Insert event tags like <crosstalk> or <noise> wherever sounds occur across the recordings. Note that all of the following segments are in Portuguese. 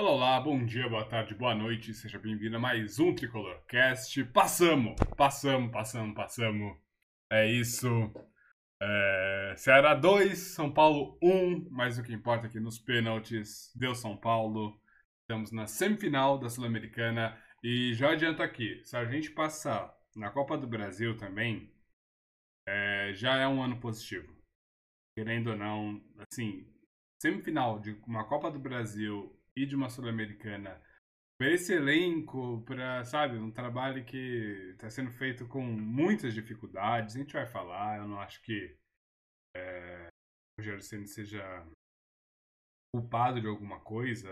Olá, olá, bom dia, boa tarde, boa noite, seja bem-vindo a mais um Tricolor Cast. Passamos, passamos, passamos, passamos. É isso. É... Ceará 2, São Paulo 1, mas o que importa aqui nos pênaltis, deu São Paulo. Estamos na semifinal da Sul-Americana e já adianto aqui, se a gente passar na Copa do Brasil também, é... já é um ano positivo. Querendo ou não, assim, semifinal de uma Copa do Brasil e de uma Sul-Americana para esse elenco, para, sabe, um trabalho que está sendo feito com muitas dificuldades. A gente vai falar, eu não acho que é, o Rogério Senna seja culpado de alguma coisa.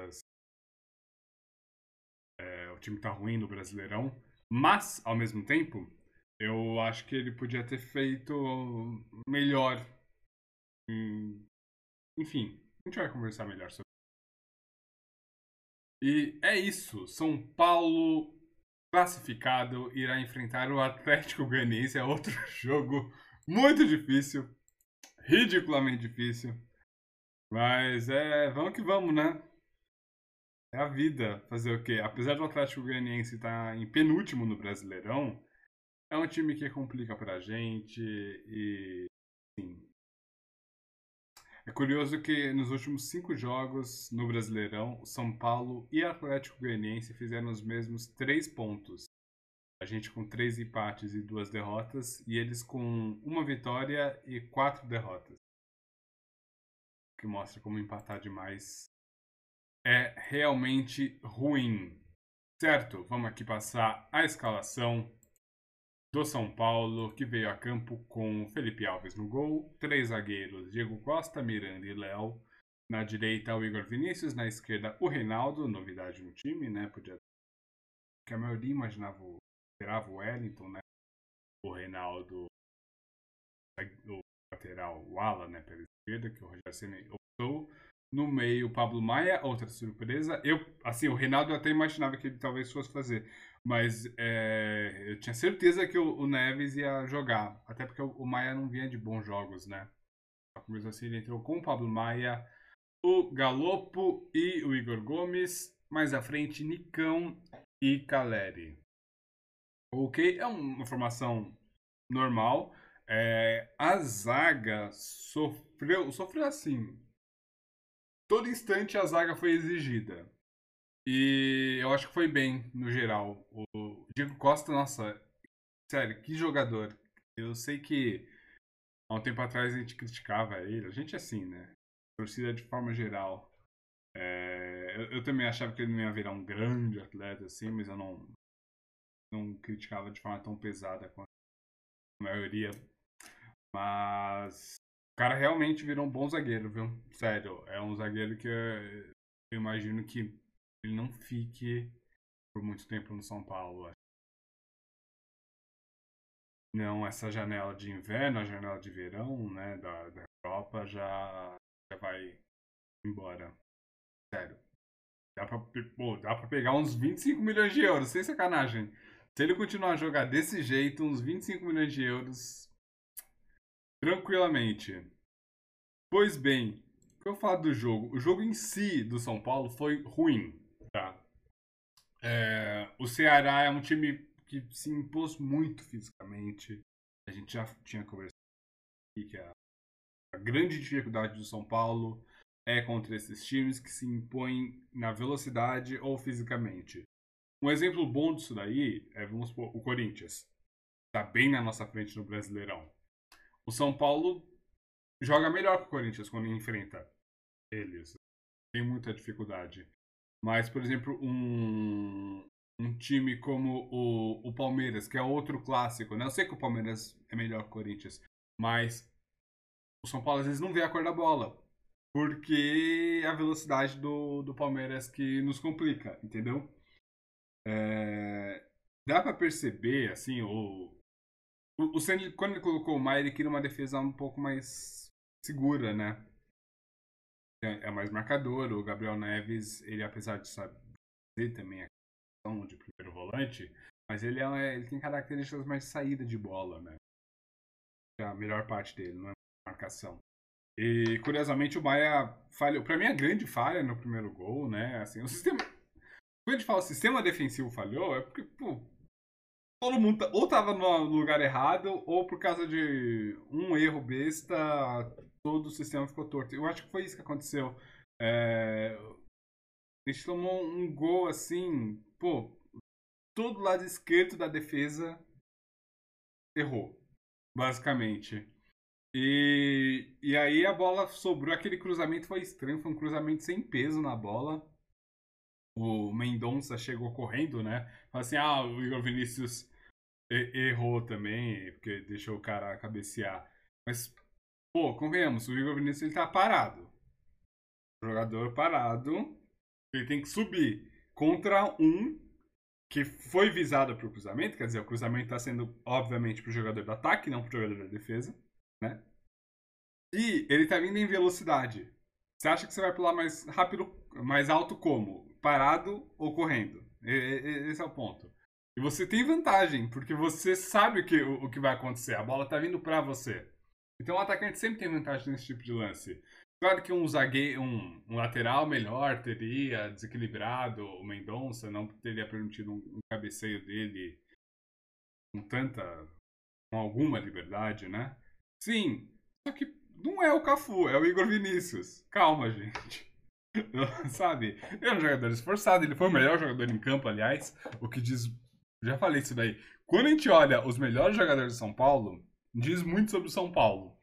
É, o time está ruim no Brasileirão, mas, ao mesmo tempo, eu acho que ele podia ter feito melhor. Enfim, a gente vai conversar melhor sobre e é isso. São Paulo classificado irá enfrentar o Atlético Goianiense. É outro <laughs> jogo muito difícil, ridiculamente difícil. Mas é, vamos que vamos, né? É a vida. Fazer o quê? Apesar do Atlético Goianiense estar em penúltimo no Brasileirão, é um time que complica pra gente e, sim, é curioso que nos últimos cinco jogos no Brasileirão, São Paulo e Atlético Goianiense fizeram os mesmos três pontos. A gente com três empates e duas derrotas, e eles com uma vitória e quatro derrotas. O que mostra como empatar demais é realmente ruim. Certo? Vamos aqui passar a escalação do São Paulo, que veio a campo com Felipe Alves no gol, três zagueiros, Diego Costa, Miranda e Léo. Na direita, o Igor Vinícius, na esquerda, o Reinaldo, novidade no time, né? Podia que a maioria imaginava, esperava o Wellington, né? O Reinaldo, o lateral, o Ala, né? Pela esquerda, que o Rogério Senna optou. No meio, Pablo Maia, outra surpresa. Eu, assim, o Reinaldo até imaginava que ele talvez fosse fazer. Mas é, eu tinha certeza que o, o, Neves ia jogar. Até porque o, o, Maia não vinha de bons jogos, né? Mesmo assim, ele entrou com o Pablo Maia, o Galopo e o Igor Gomes. Mais à frente, Nicão e Caleri. Ok, é uma formação normal. É, a zaga sofreu, sofreu assim. Todo instante a zaga foi exigida. E eu acho que foi bem, no geral. O Diego Costa, nossa, sério, que jogador. Eu sei que há um tempo atrás a gente criticava ele. A gente é assim, né? torcida de forma geral. É, eu, eu, também achava que ele não ia virar um grande atleta assim, mas eu não, não criticava de forma tão pesada quanto a maioria. Mas cara realmente virou um bom zagueiro, viu? Sério, é um zagueiro que eu, imagino que ele não fique por muito tempo no São Paulo. Não, essa janela de inverno, a janela de verão, né, da, da Europa já, já vai embora. Sério. Dá pra, pô, dá pra pegar uns 25 milhões de euros, sem sacanagem. Se ele continuar a jogar desse jeito, uns 25 milhões de euros, tranquilamente. Pois bem, o que eu falo do jogo? O jogo em si do São Paulo foi ruim. Tá. É, o Ceará é um time que se impôs muito fisicamente. A gente já tinha conversado aqui que a, a grande dificuldade do São Paulo é contra esses times que se impõem na velocidade ou fisicamente. Um exemplo bom disso daí é, vamos supor, o Corinthians. Está bem na nossa frente no Brasileirão. O São Paulo joga melhor que o Corinthians quando enfrenta eles. Tem muita dificuldade. Mas, por exemplo, um, um time como o, o Palmeiras, que é outro clássico, né? Eu sei que o Palmeiras é melhor que o Corinthians, mas o São Paulo às vezes não vê a cor da bola. Porque a velocidade do, do Palmeiras que nos complica, entendeu? É, dá para perceber, assim, o, o, o Sandy, quando ele colocou o Maia, ele queria uma defesa um pouco mais segura, né? É, é mais marcador. O Gabriel Neves, ele apesar de saber também a questão de primeiro volante, mas ele, é, ele tem características mais de saída de bola, né? É a melhor parte dele, não é marcação. E curiosamente o Maia falhou. Pra mim, a grande falha no primeiro gol, né? Assim, o sistema. Quando a gente fala sistema defensivo falhou, é porque, pô, todo mundo tá, ou tava no lugar errado, ou por causa de um erro besta, todo o sistema ficou torto. Eu acho que foi isso que aconteceu. É... A gente tomou um gol assim, pô, todo lado esquerdo da defesa errou, basicamente. E, e aí a bola sobrou, aquele cruzamento foi estranho, foi um cruzamento sem peso na bola. O Mendonça chegou correndo, né? Falou assim: ah, o Igor Vinícius errou também, porque deixou o cara cabecear. Mas, pô, convenhamos, o Igor Vinícius ele tá parado. O jogador parado, ele tem que subir contra um que foi visado para o cruzamento, quer dizer, o cruzamento está sendo, obviamente, para o jogador do ataque, não para o jogador da defesa, né? E ele está vindo em velocidade. Você acha que você vai pular mais rápido, mais alto como? Parado ou correndo? Esse é o ponto. E você tem vantagem, porque você sabe o que, o, que vai acontecer. A bola está vindo para você. Então o atacante sempre tem vantagem nesse tipo de lance. Claro que um zagueiro, um, um, lateral melhor teria desequilibrado o Mendonça, não teria permitido um, um, cabeceio dele com tanta. com alguma liberdade, né? Sim, só que não é o Cafu, é o Igor Vinícius. Calma, <laughs> gente. <laughs> Sabe? Ele é um jogador esforçado, ele foi o melhor jogador em campo, aliás, o que diz. Já falei isso daí. Quando a gente olha os melhores jogadores de São Paulo, diz muito sobre o São Paulo.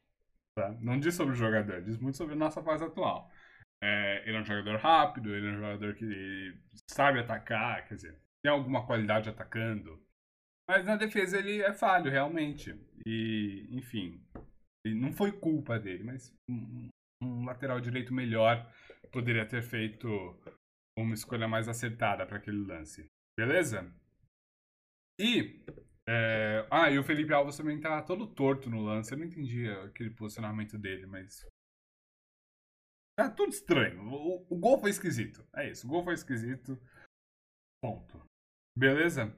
Tá? Não diz sobre o jogador, diz muito sobre a nossa fase atual. É, ele é um jogador rápido, ele é um jogador que sabe atacar, quer dizer, tem alguma qualidade atacando. Mas na defesa ele é falho, realmente. E, enfim, não foi culpa dele, mas um, lateral direito melhor poderia ter feito uma escolha mais acertada para aquele lance. Beleza? E é... Ah, e o Felipe Alves também tá todo torto no lance. Eu não entendi aquele posicionamento dele, mas. Tá tudo estranho. O, o gol foi esquisito. É isso, o gol foi esquisito. Ponto. Beleza?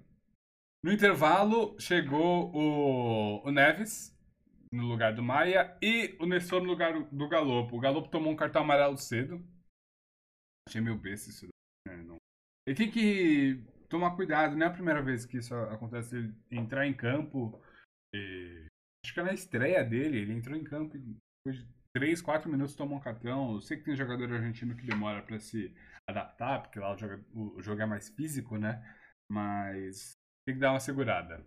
No intervalo, chegou o, o Neves no lugar do Maia e o Nestor no lugar do Galopo. O Galopo tomou um cartão amarelo cedo. Achei meio besta isso. Né? Não. Ele tem que tomar cuidado, não é a primeira vez que isso acontece. Ele entrar em campo. E... Acho que é na estreia dele, ele entrou em campo e depois de 3, 4 minutos tomou um cartão. Eu sei que tem jogador argentino que demora para se adaptar, porque lá o jogo, o jogo é mais físico, né? Mas tem que dar uma segurada.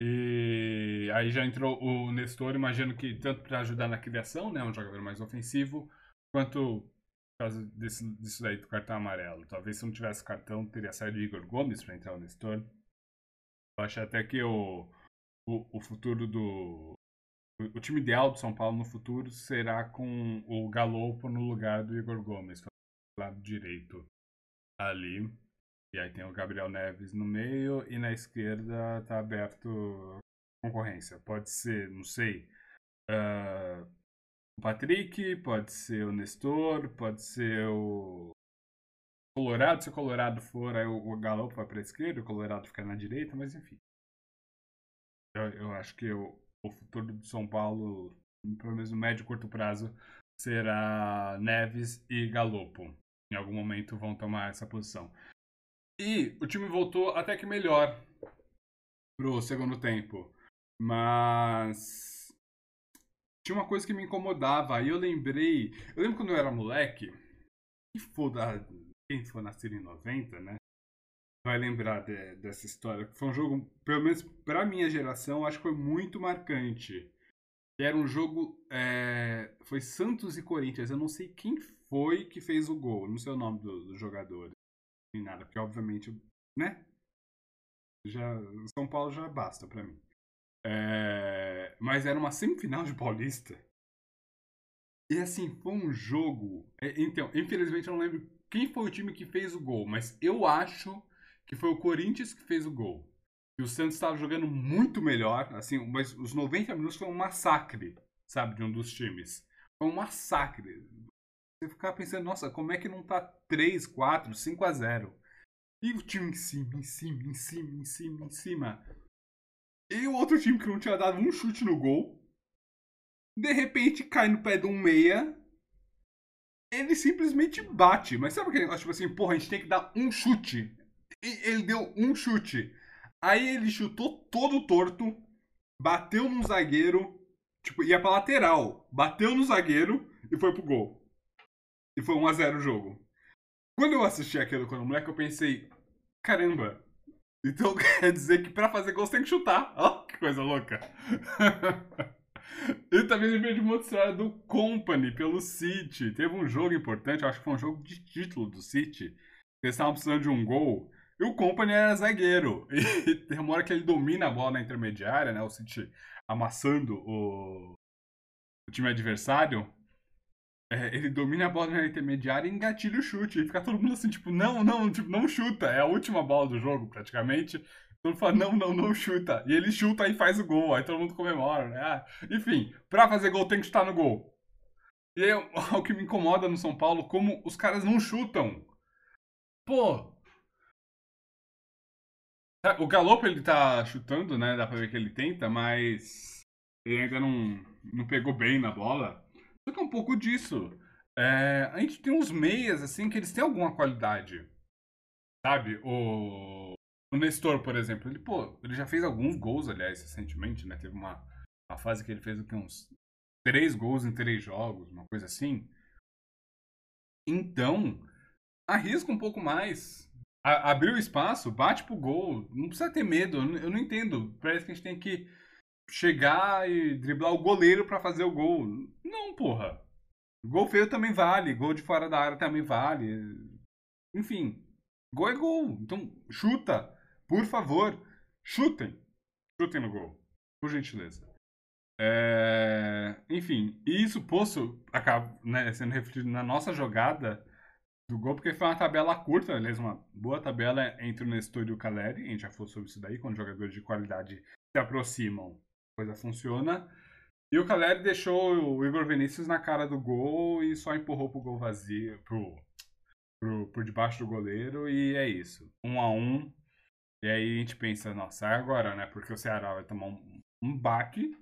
E aí já entrou o Nestor, imagino que tanto para ajudar na criação, né, um jogador mais ofensivo, quanto por causa desse, disso daí do cartão amarelo. Talvez se não tivesse cartão, teria saído Igor Gomes para entrar o Nestor. Eu acho até que o, o, o futuro do. O, time ideal do São Paulo no futuro será com o Galopo no lugar do Igor Gomes, do lado direito ali. E aí tem o Gabriel Neves no meio e na esquerda tá aberto concorrência. Pode ser, não sei, uh, o Patrick, pode ser o Nestor, pode ser o Colorado. Se o Colorado for, aí o Galo vai para a esquerda, o Colorado fica na direita, mas enfim. Eu, eu acho que o, o futuro do São Paulo, pelo menos no médio e curto prazo, será Neves e Galopo. Em algum momento vão tomar essa posição. E o time voltou até que melhor pro segundo tempo. Mas tinha uma coisa que me incomodava. Aí eu lembrei. Eu lembro quando eu era moleque. Quem for, da, quem for nascer em 90, né? Vai lembrar de, dessa história. Foi um jogo, pelo menos pra minha geração, acho que foi muito marcante. Era um jogo. É, foi Santos e Corinthians. Eu não sei quem foi que fez o gol. Não sei o nome do, do jogador. Nem nada, porque obviamente. Né? Já, São Paulo já basta pra mim. É, mas era uma semifinal de Paulista. E assim, foi um jogo. É, então, infelizmente eu não lembro quem foi o time que fez o gol, mas eu acho que foi o Corinthians que fez o gol. E o Santos estava jogando muito melhor, assim, mas os 90 minutos foi um massacre, sabe, de um dos times. Foi um massacre. Você ficar pensando, nossa, como é que não tá 3, 4, 5 a 0? E o time em cima, em cima, em cima, em cima, em cima. E o outro time que não tinha dado um chute no gol. De repente cai no pé de um meia. Ele simplesmente bate. Mas sabe aquele negócio tipo assim, porra, a gente tem que dar um chute. E ele deu um chute. Aí ele chutou todo torto, bateu num zagueiro, tipo, ia pra lateral, bateu no zagueiro e foi pro gol. E foi 1x0 o jogo. Quando eu assisti aquilo quando moleque, eu pensei, caramba, então <laughs> quer dizer que pra fazer gol tem que chutar. <laughs> Ó, oh, que coisa louca. <laughs> e também lembrei de uma história do Company pelo City. Teve um jogo importante, acho que foi um jogo de título do City. Eles estavam precisando de um gol. E o Company era zagueiro. E tem uma hora que ele domina a bola na intermediária, né? O City amassando o, o time adversário. É, ele domina a bola na intermediária e engatilha o chute. E fica todo mundo assim, tipo, não, não, tipo, não chuta. É a última bola do jogo, praticamente. Todo mundo fala, não, não, não chuta. E ele chuta e faz o gol. Aí todo mundo comemora, né? Ah, enfim, pra fazer gol tem que chutar no gol. E aí, <laughs> o que me incomoda no São Paulo, como os caras não chutam. Pô, Tá, o Galopo ele tá chutando, né? Dá pra ver que ele tenta, mas ele ainda não, não pegou bem na bola. Só que é um pouco disso. É, a gente tem uns meias, assim, que eles têm alguma qualidade. Sabe? O, o Nestor, por exemplo, ele, pô, ele já fez alguns gols, aliás, recentemente, né? Teve uma, uma fase que ele fez uns três gols em três jogos, uma coisa assim. Então, arrisca um pouco mais abriu o espaço, bate pro gol. Não precisa ter medo. Eu não entendo. Parece que a gente tem que chegar e driblar o goleiro para fazer o gol. Não, porra. Gol feio também vale. Gol de fora da área também vale. Enfim. Gol é gol. Então, chuta. Por favor. Chutem. Chutem no gol. Por gentileza. É... Enfim, isso posso acaba né, sendo refletido na nossa jogada do gol, porque foi uma tabela curta, aliás, uma boa tabela entre o Nestor e o Caleri. A gente já falou sobre isso daí, quando jogadores de qualidade se aproximam, coisa funciona. E o Caleri deixou o Igor Vinícius na cara do gol e só empurrou pro gol vazio, pro, pro, por debaixo do goleiro, e é isso. Um a um. E aí a gente pensa, nossa, é agora, né? Porque o Ceará vai tomar um, um baque.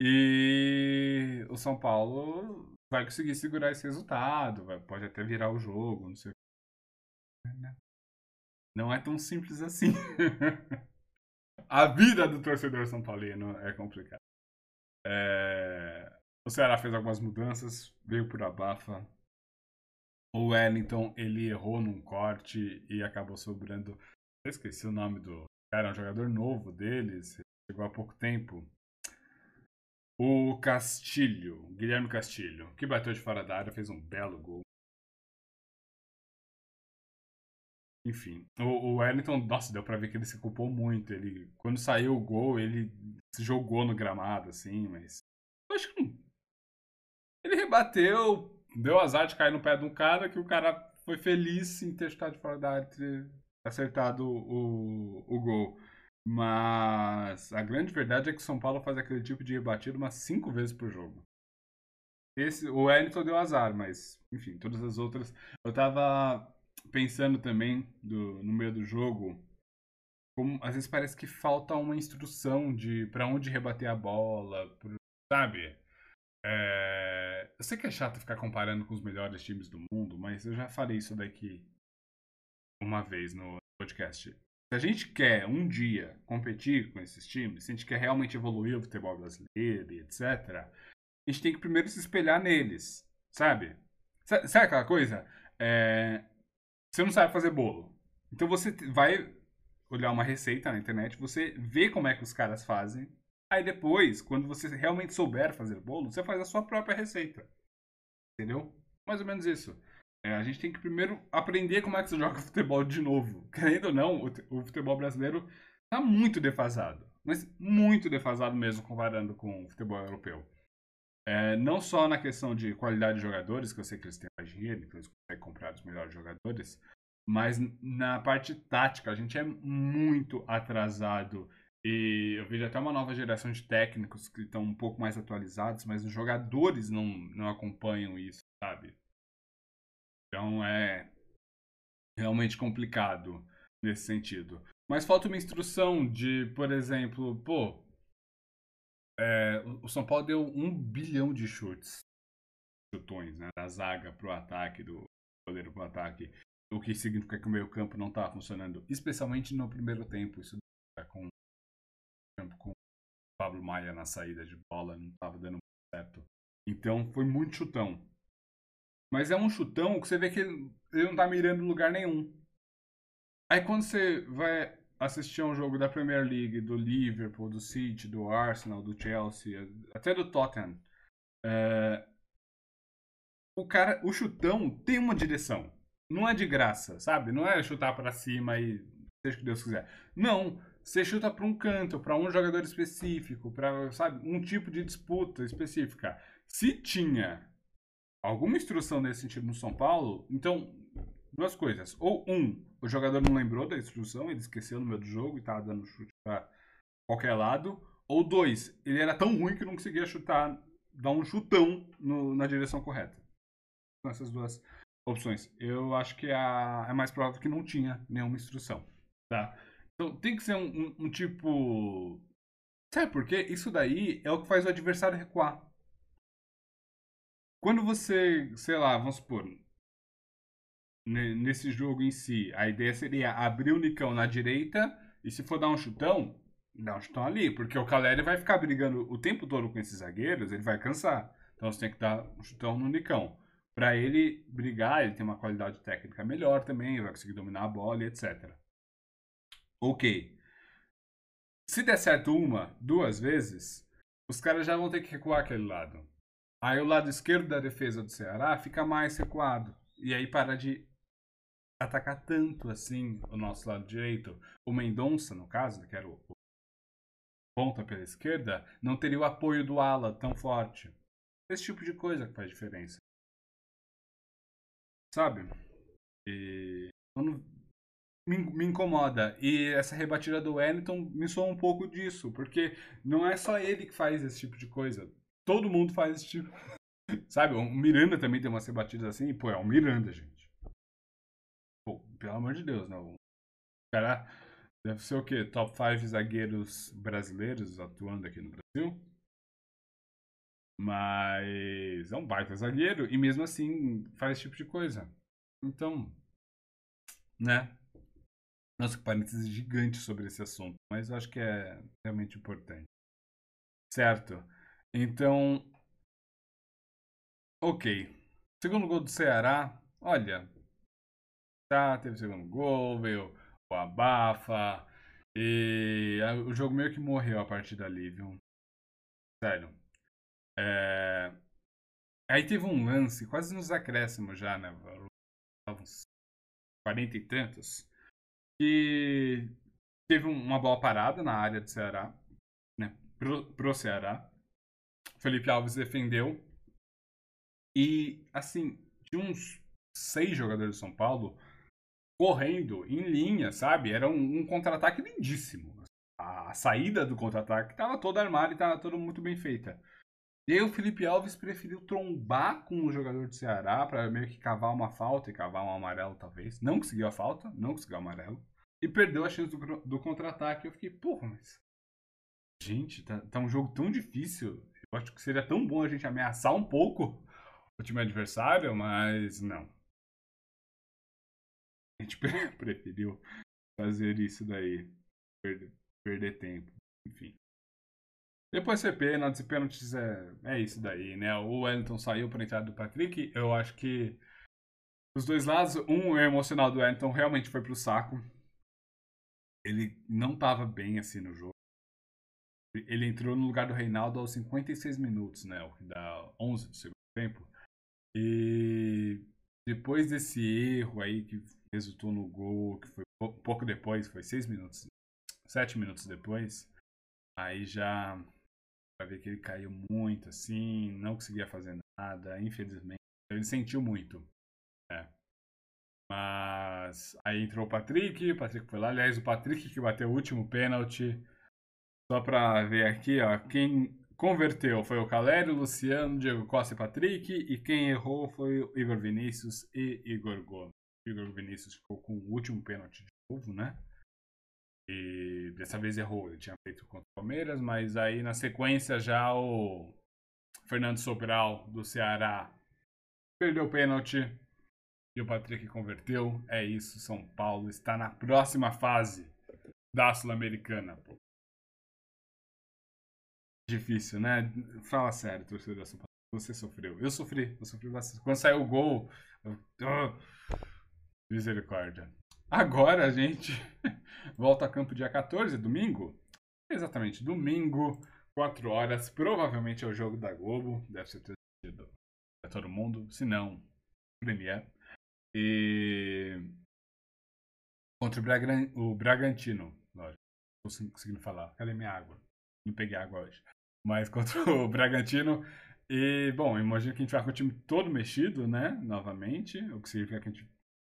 E o São Paulo vai conseguir segurar esse resultado, vai, pode até virar o jogo, não sei Não é tão simples assim. <laughs> a vida do torcedor São Paulino é complicada. É... O Ceará fez algumas mudanças, veio por abafa. O Wellington, ele errou num corte e acabou sobrando. Eu esqueci o nome do cara, é um jogador novo deles, chegou há pouco tempo. O Castilho, Guilherme Castilho, que bateu de fora da área, fez um belo gol. Enfim, o, o Wellington, nossa, deu pra ver que ele se culpou muito. Ele, quando saiu o gol, ele se jogou no gramado, assim, mas. Eu acho que não. Ele rebateu, deu azar de cair no pé de um cara que o cara foi feliz em ter de fora da área ter acertado o, o gol. Mas a grande verdade é que São Paulo faz aquele tipo de rebatido umas cinco vezes por jogo. Esse, o Wellington deu azar, mas, enfim, todas as outras. Eu tava pensando também do, no meio do jogo, como às vezes parece que falta uma instrução de para onde rebater a bola, sabe? É, eu sei que é chato ficar comparando com os melhores times do mundo, mas eu já falei isso daqui uma vez no podcast se a gente quer um dia competir com esses times, se a gente quer realmente evoluir o futebol brasileiro e etc., a gente tem que primeiro se espelhar neles, sabe? Sabe aquela coisa? É... Você não sabe fazer bolo. Então você vai olhar uma receita na internet, você vê como é que os caras fazem. Aí depois, quando você realmente souber fazer bolo, você faz a sua própria receita. Entendeu? Mais ou menos isso. É, a gente tem que primeiro aprender como é que se joga <laughs> futebol de novo. Querendo ou não, o, futebol brasileiro está muito defasado. Mas muito defasado mesmo comparando com o futebol europeu. É, não só na questão de qualidade de jogadores, que eu sei que eles têm mais dinheiro, então eles conseguem comprar os melhores jogadores, mas na parte tática, a gente é muito atrasado. E eu vejo até uma nova geração de técnicos que estão um pouco mais atualizados, mas os jogadores não, não acompanham isso, sabe? Então é realmente complicado nesse sentido. Mas falta uma instrução de, por exemplo, pô, é, o São Paulo deu um bilhão de chutes, chutões, né? Da zaga pro ataque, do goleiro pro ataque. O que significa que o meio campo não estava funcionando, especialmente no primeiro tempo. Isso tá com, com o Pablo Maia na saída de bola, não estava dando certo. Então foi muito chutão. Mas é um chutão que você vê que ele não tá mirando em lugar nenhum. Aí quando você vai assistir um jogo da Premier League, do Liverpool, do City, do Arsenal, do Chelsea, até do Tottenham, é... o cara, o chutão tem uma direção. Não é de graça, sabe? Não é chutar para cima e seja o que Deus quiser. Não, você chuta para um canto, para um jogador específico, para, sabe, um tipo de disputa específica. Se tinha alguma instrução nesse sentido no São Paulo, então, duas coisas. Ou, um, o jogador não lembrou da instrução, ele esqueceu no meio do jogo e estava dando chute para qualquer lado. Ou, dois, ele era tão ruim que não conseguia chutar, dar um chutão no, na direção correta. São essas duas opções. Eu acho que a, é mais provável que não tinha nenhuma instrução. Tá? Então, tem que ser um, um, um tipo. Sabe por quê? Isso daí é o que faz o adversário recuar. Quando você, sei lá, vamos supor, nesse jogo em si, a ideia seria abrir o Nicão na direita e se for dar um chutão, dá um chutão ali, porque o Caleri vai ficar brigando o tempo todo com esses zagueiros, ele vai cansar. Então você tem que dar um chutão no Nicão. Para ele brigar, ele tem uma qualidade técnica melhor também, vai conseguir dominar a bola e etc. Ok. Se der certo uma, duas vezes, os caras já vão ter que recuar aquele lado. Aí o lado esquerdo da defesa do Ceará fica mais recuado. E aí para de atacar tanto assim o nosso lado direito. O Mendonça, no caso, que era o ponta pela esquerda, não teria o apoio do ala tão forte. Esse tipo de coisa que faz diferença. Sabe? E me, me incomoda. E essa rebatida do Wellington me soa um pouco disso, porque não é só ele que faz esse tipo de coisa todo mundo faz esse tipo. <laughs> Sabe? O Miranda também tem umas rebatidas assim. Pô, é o Miranda, gente. Pelo amor de Deus, não. O cara deve ser o quê? Top 5 zagueiros brasileiros atuando aqui no Brasil. Mas é um baita zagueiro e mesmo assim faz esse tipo de coisa. Então, né? Nossa, que parênteses gigante sobre esse assunto, mas eu acho que é realmente importante. Certo? Então, ok. Segundo gol do Ceará, olha, tá, teve segundo gol, veio o abafa, e o jogo meio que morreu a partir dali, viu? Sério. É... Aí teve um lance, quase nos acréscimos já, né? Uns 40 e tantos. Que teve uma bola parada na área do Ceará, né? Pro, pro Ceará. Felipe Alves defendeu. E, assim, tinha uns seis jogadores de São Paulo correndo em linha, sabe? Era um, um contra-ataque lindíssimo. A, a, saída do contra-ataque estava toda armada e estava toda muito bem feita. E aí o Felipe Alves preferiu trombar com o jogador do Ceará para meio que cavar uma falta e cavar um amarelo, talvez. Não conseguiu a falta, não conseguiu o amarelo. E perdeu a chance do, do contra-ataque. Eu fiquei, porra, mas. Gente, tá, tá um jogo tão difícil. Eu acho que seria tão bom a gente ameaçar um pouco o time adversário, mas não. A gente <laughs> preferiu fazer isso daí. Perder, perder tempo. Enfim. Depois foi pênaltis, pênaltis é, é isso daí, né? O Wellington saiu para entrada do Patrick. Eu acho que os dois lados, um é emocional do Wellington realmente foi pro saco. Ele não tava bem assim no jogo. Ele entrou no lugar do Reinaldo aos 56 minutos, né? O que dá 11 do segundo tempo. E depois desse erro aí que resultou no gol, que foi pouco depois, foi 6 minutos, 7 minutos depois, aí já vai ver que ele caiu muito assim, não conseguia fazer nada, infelizmente. Ele sentiu muito. Né? Mas aí entrou o Patrick, o Patrick foi lá. Aliás, o Patrick que bateu o último pênalti só para ver aqui, ó, quem converteu foi o Calério, Luciano, Diego Costa e Patrick, e quem errou foi o Igor Vinícius e Igor Gomes. Igor Vinícius ficou com o último pênalti de novo, né? E dessa vez errou. Ele tinha feito contra o Palmeiras, mas aí na sequência já o Fernando Sobral do Ceará perdeu o pênalti e o Patrick converteu. É isso, São Paulo está na próxima fase da Sul-Americana. Difícil, né? Fala sério, torcedor São Paulo. Você sofreu. Eu sofri. Eu sofri bastante. Quando saiu o gol. Eu... Misericórdia. Agora a gente <laughs> volta a campo dia 14, domingo. Exatamente, domingo, 4 horas. Provavelmente é o jogo da Globo. Deve ser transmitido todo mundo. Se não, Premier. E. Contra o, Bragan... o Bragantino. Lógico. Estou conseguindo falar. Cadê minha água? Não peguei água hoje. Mas contra o <laughs> Bragantino. E, bom, imagino que a gente vai com o time todo mexido, né? Novamente. O que significa que a gente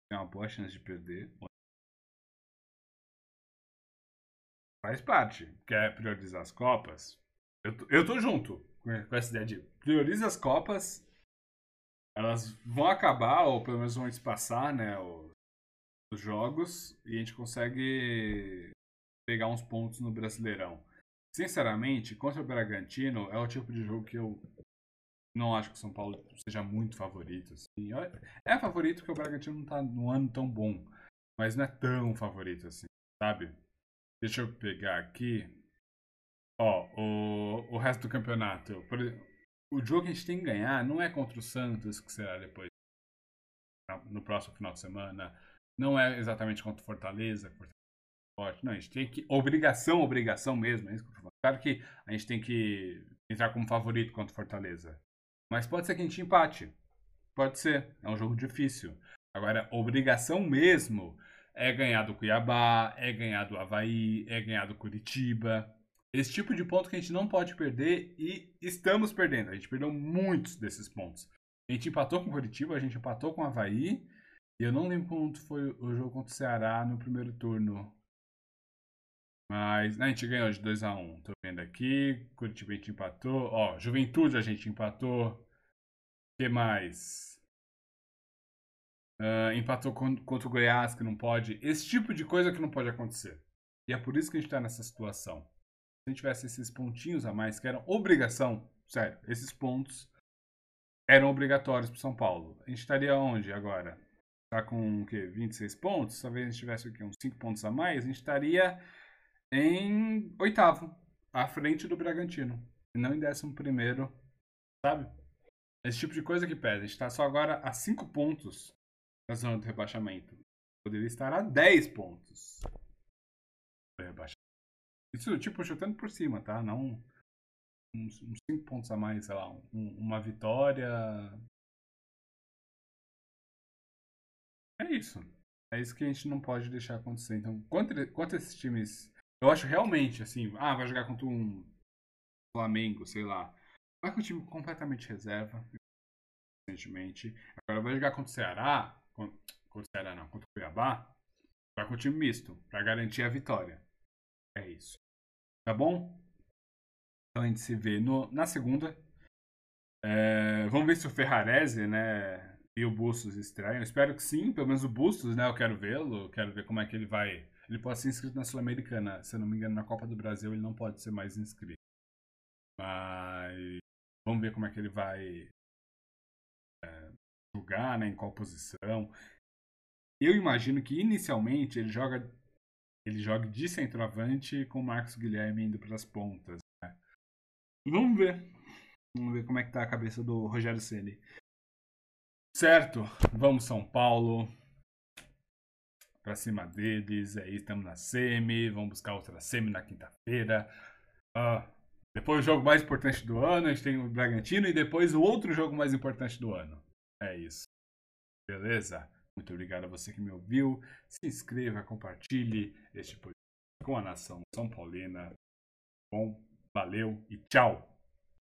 tem uma boa chance de perder. Faz parte. Quer priorizar as Copas? Eu tô, eu tô junto com essa ideia de prioriza as Copas. Elas vão acabar, ou pelo menos vão espaçar, né? Os, os jogos. E a gente consegue pegar uns pontos no Brasileirão. Sinceramente, contra o Bragantino é o tipo de jogo que eu não acho que o São Paulo seja muito favorito. Assim. É favorito porque o Bragantino não tá num ano tão bom, mas não é tão favorito assim, sabe? Deixa eu pegar aqui. Ó, o, o resto do campeonato. Por, o jogo que a gente tem que ganhar não é contra o Santos, que será depois no próximo final de semana. Não é exatamente contra o Fortaleza, Fortaleza não, a gente tem que. Obrigação, obrigação mesmo. É isso que eu Claro que a gente tem que entrar como favorito contra o Fortaleza. Mas pode ser que a gente empate. Pode ser. É um jogo difícil. Agora, obrigação mesmo é ganhar do Cuiabá, é ganhar do Havaí, é ganhar do Curitiba. Esse tipo de ponto que a gente não pode perder e estamos perdendo. A gente perdeu muitos desses pontos. A gente empatou com Curitiba, a gente empatou com o Havaí. E eu não lembro quanto foi o jogo contra o Ceará no primeiro turno. Mas né, a gente ganhou de 2x1. Um. Tô vendo aqui. Curitiba a gente empatou. Ó, Juventude a gente empatou. O que mais? Uh, empatou contra o Goiás, que não pode. Esse tipo de coisa que não pode acontecer. E é por isso que a gente está nessa situação. Se a gente tivesse esses pontinhos a mais, que eram obrigação, sério, esses pontos eram obrigatórios para São Paulo. A gente estaria onde agora? Tá com o quê? 26 pontos? Talvez a gente tivesse aqui uns 5 pontos a mais. A gente estaria em oitavo, à frente do Bragantino. E não em décimo primeiro, sabe? Esse tipo de coisa que pesa. Está só agora a 5 pontos na zona do rebaixamento. Poderia estar a 10 pontos. Isso, tipo, chutando por cima, tá? Não uns 5 pontos a mais, sei lá, um, uma vitória. É isso. É isso que a gente não pode deixar acontecer. Então, contra, contra esses times eu acho realmente, assim, ah, vai jogar contra um Flamengo, sei lá. Vai com o time completamente reserva, recentemente. Agora vai jogar contra o Ceará, contra o Ceará não, contra o Cuiabá, vai com o time misto, para garantir a vitória. É isso. Tá bom? Então a gente se vê no, na segunda. É, vamos ver se o Ferrarese, né, e o Bustos estreiam. Espero que sim, pelo menos o Bustos, né, eu quero vê-lo, quero ver como é que ele vai ele pode ser inscrito na Sul-Americana. Se eu não me engano, na Copa do Brasil ele não pode ser mais inscrito. Mas vamos ver como é que ele vai é, jogar, né, em qual posição. Eu imagino que inicialmente ele joga ele joga de centroavante com o Marcos Guilherme indo para as pontas. Né? Vamos ver. Vamos ver como é que tá a cabeça do Rogério Ceni. Certo, vamos São Paulo para cima deles. Aí estamos na semi, vamos buscar outra semi na quinta-feira. Uh, depois o jogo mais importante do ano, a gente tem o Bragantino e depois o outro jogo mais importante do ano. É isso. Beleza? Muito obrigado a você que me ouviu. Se inscreva, compartilhe este podcast com a nação São Paulina. Bom, valeu e tchau!